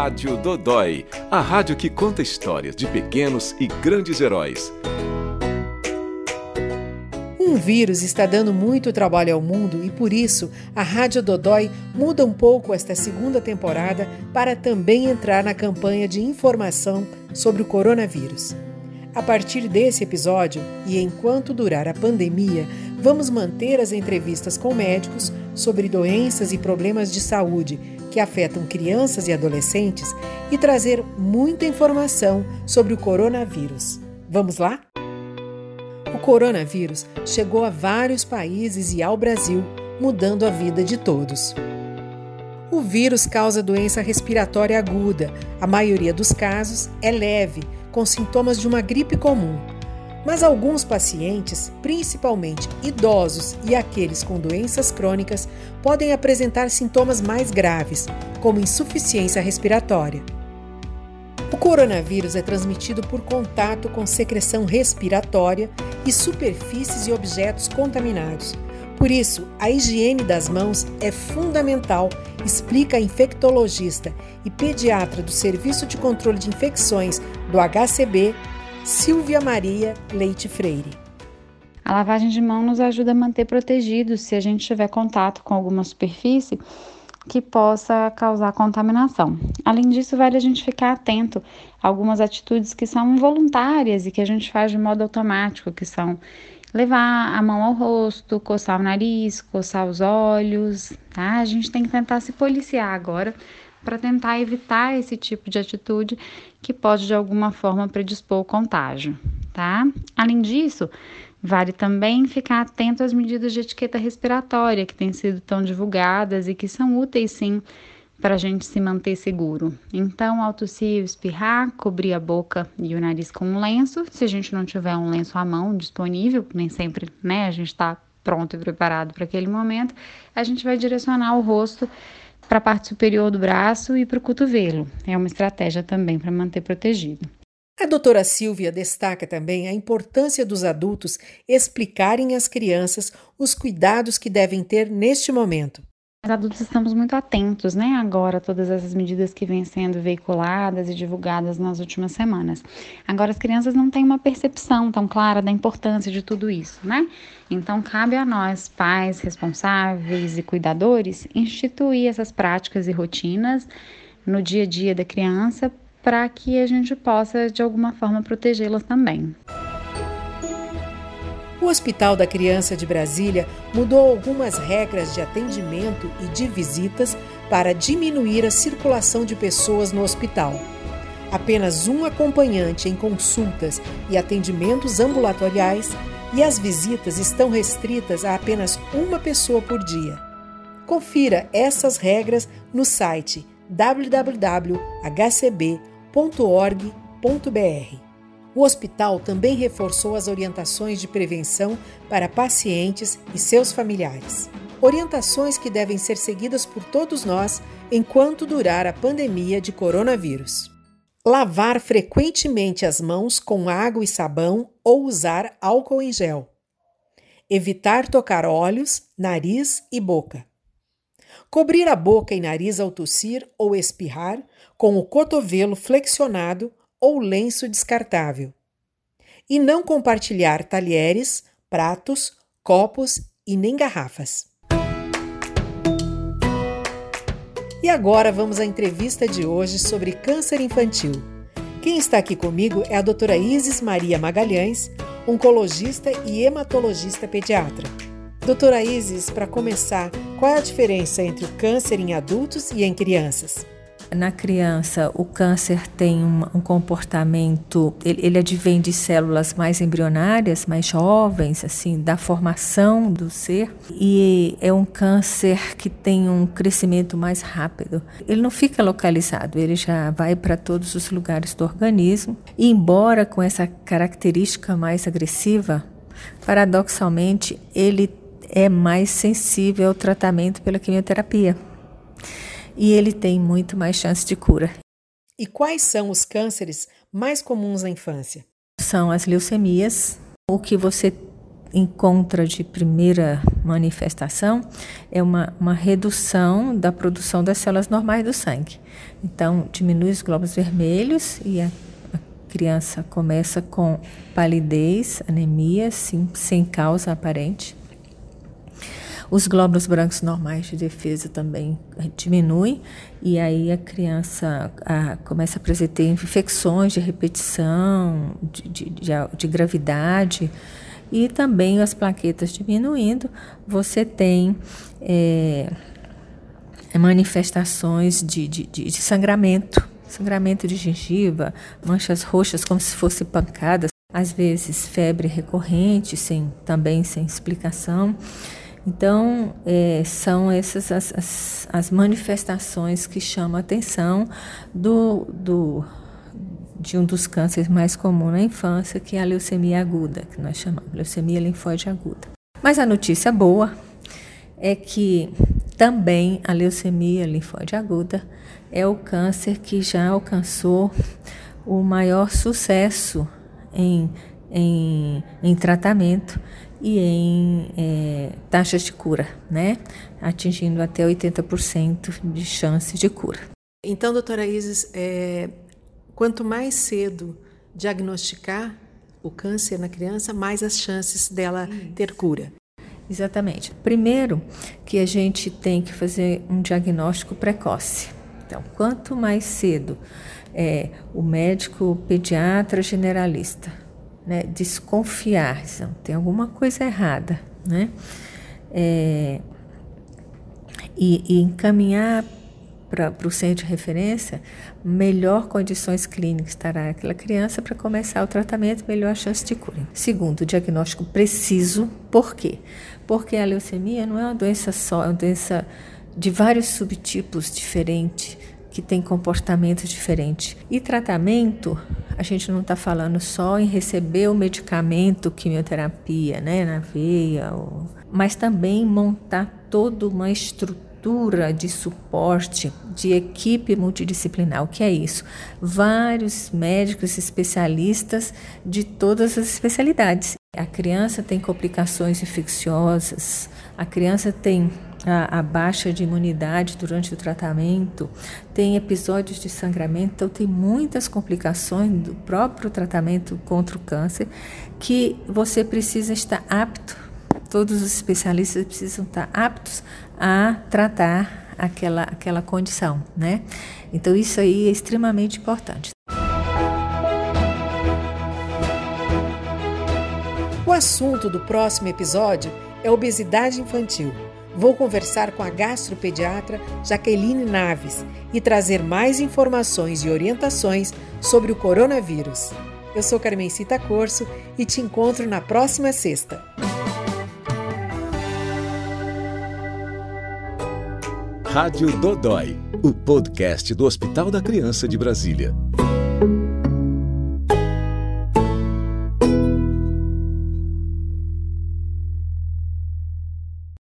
Rádio Dodói, a rádio que conta histórias de pequenos e grandes heróis. Um vírus está dando muito trabalho ao mundo e por isso a Rádio Dodói muda um pouco esta segunda temporada para também entrar na campanha de informação sobre o coronavírus. A partir desse episódio e enquanto durar a pandemia, vamos manter as entrevistas com médicos sobre doenças e problemas de saúde que afetam crianças e adolescentes e trazer muita informação sobre o coronavírus. Vamos lá? O coronavírus chegou a vários países e ao Brasil, mudando a vida de todos. O vírus causa doença respiratória aguda. A maioria dos casos é leve, com sintomas de uma gripe comum. Mas alguns pacientes, principalmente idosos e aqueles com doenças crônicas, podem apresentar sintomas mais graves, como insuficiência respiratória. O coronavírus é transmitido por contato com secreção respiratória e superfícies e objetos contaminados. Por isso, a higiene das mãos é fundamental, explica a infectologista e pediatra do Serviço de Controle de Infecções do HCB, Silvia Maria Leite Freire. A lavagem de mão nos ajuda a manter protegidos se a gente tiver contato com alguma superfície que possa causar contaminação. Além disso, vale a gente ficar atento a algumas atitudes que são involuntárias e que a gente faz de modo automático, que são levar a mão ao rosto, coçar o nariz, coçar os olhos, tá? A gente tem que tentar se policiar agora para tentar evitar esse tipo de atitude que pode de alguma forma predispor o contágio, tá? Além disso, Vale também ficar atento às medidas de etiqueta respiratória que têm sido tão divulgadas e que são úteis sim para a gente se manter seguro. Então, ao tossir, espirrar, cobrir a boca e o nariz com um lenço. Se a gente não tiver um lenço à mão disponível, nem sempre, né, a gente está pronto e preparado para aquele momento, a gente vai direcionar o rosto para a parte superior do braço e para o cotovelo. É uma estratégia também para manter protegido. A doutora Silvia destaca também a importância dos adultos explicarem às crianças os cuidados que devem ter neste momento. Adultos estamos muito atentos, né, agora todas essas medidas que vêm sendo veiculadas e divulgadas nas últimas semanas. Agora as crianças não têm uma percepção tão clara da importância de tudo isso, né? Então cabe a nós, pais responsáveis e cuidadores, instituir essas práticas e rotinas no dia a dia da criança para que a gente possa de alguma forma protegê-las também. O Hospital da Criança de Brasília mudou algumas regras de atendimento e de visitas para diminuir a circulação de pessoas no hospital. Apenas um acompanhante em consultas e atendimentos ambulatoriais e as visitas estão restritas a apenas uma pessoa por dia. Confira essas regras no site www.hcb.org.br. O hospital também reforçou as orientações de prevenção para pacientes e seus familiares. Orientações que devem ser seguidas por todos nós enquanto durar a pandemia de coronavírus. Lavar frequentemente as mãos com água e sabão ou usar álcool em gel. Evitar tocar olhos, nariz e boca. Cobrir a boca e nariz ao tossir ou espirrar com o cotovelo flexionado ou lenço descartável. E não compartilhar talheres, pratos, copos e nem garrafas. E agora vamos à entrevista de hoje sobre câncer infantil. Quem está aqui comigo é a doutora Isis Maria Magalhães, oncologista e hematologista pediatra. Doutora Isis, para começar, qual é a diferença entre o câncer em adultos e em crianças? Na criança, o câncer tem um, um comportamento, ele, ele, advém de células mais embrionárias, mais jovens, assim, da formação do ser, e é um câncer que tem um crescimento mais rápido. Ele não fica localizado, ele já vai para todos os lugares do organismo, e embora com essa característica mais agressiva, paradoxalmente, ele é mais sensível ao tratamento pela quimioterapia. E ele tem muito mais chance de cura. E quais são os cânceres mais comuns na infância? São as leucemias, o que você encontra de primeira manifestação é uma, uma redução da produção das células normais do sangue. Então, diminui os glóbulos vermelhos e a, criança começa com palidez, anemia, sim, sem causa aparente. Os glóbulos brancos normais de defesa também diminuem e aí a criança a, começa a apresentar infecções de repetição, de, de, de, de gravidade e também as plaquetas diminuindo, você tem é, manifestações de, de, de, sangramento, sangramento de gengiva, manchas roxas como se fossem pancadas, às vezes febre recorrente, sem, também sem explicação. Então, é, são essas as, as, as, manifestações que chamam a atenção do, do, de um dos cânceres mais comuns na infância, que é a leucemia aguda, que nós chamamos leucemia linfóide aguda. Mas a notícia boa é que também a leucemia linfóide aguda é o câncer que já alcançou o maior sucesso em, em, em tratamento e em é, taxas de cura, né? atingindo até 80% de chance de cura. Então, doutora Isis, é, quanto mais cedo diagnosticar o câncer na criança, mais as chances dela ter cura. Exatamente. Primeiro, que a gente tem que fazer um diagnóstico precoce. Então, quanto mais cedo é, o médico pediatra generalista né, desconfiar, então, tem alguma coisa errada, né? É, e, e encaminhar para o centro de referência, melhor condições clínicas estará aquela criança para começar o tratamento, melhor chance de cura. Segundo, diagnóstico preciso, por quê? Porque a leucemia não é uma doença só, é uma doença de vários subtipos diferentes, que tem comportamento diferente. E tratamento, a gente não está falando só em receber o medicamento, quimioterapia, né, na veia, ou... mas também montar toda uma estrutura de suporte de equipe multidisciplinar. O que é isso? Vários médicos especialistas de todas as especialidades. A criança tem complicações infecciosas, a criança tem a, a, baixa de imunidade durante o tratamento, tem episódios de sangramento, então tem muitas complicações do próprio tratamento contra o câncer que você precisa estar apto todos os especialistas precisam estar aptos a tratar aquela, aquela condição, né? Então, isso aí é extremamente importante. O assunto do próximo episódio é obesidade infantil. Vou conversar com a gastropediatra Jaqueline Naves e trazer mais informações e orientações sobre o coronavírus. Eu sou Carmencita Corso e te encontro na próxima sexta. Rádio Dodói, o podcast do Hospital da Criança de Brasília.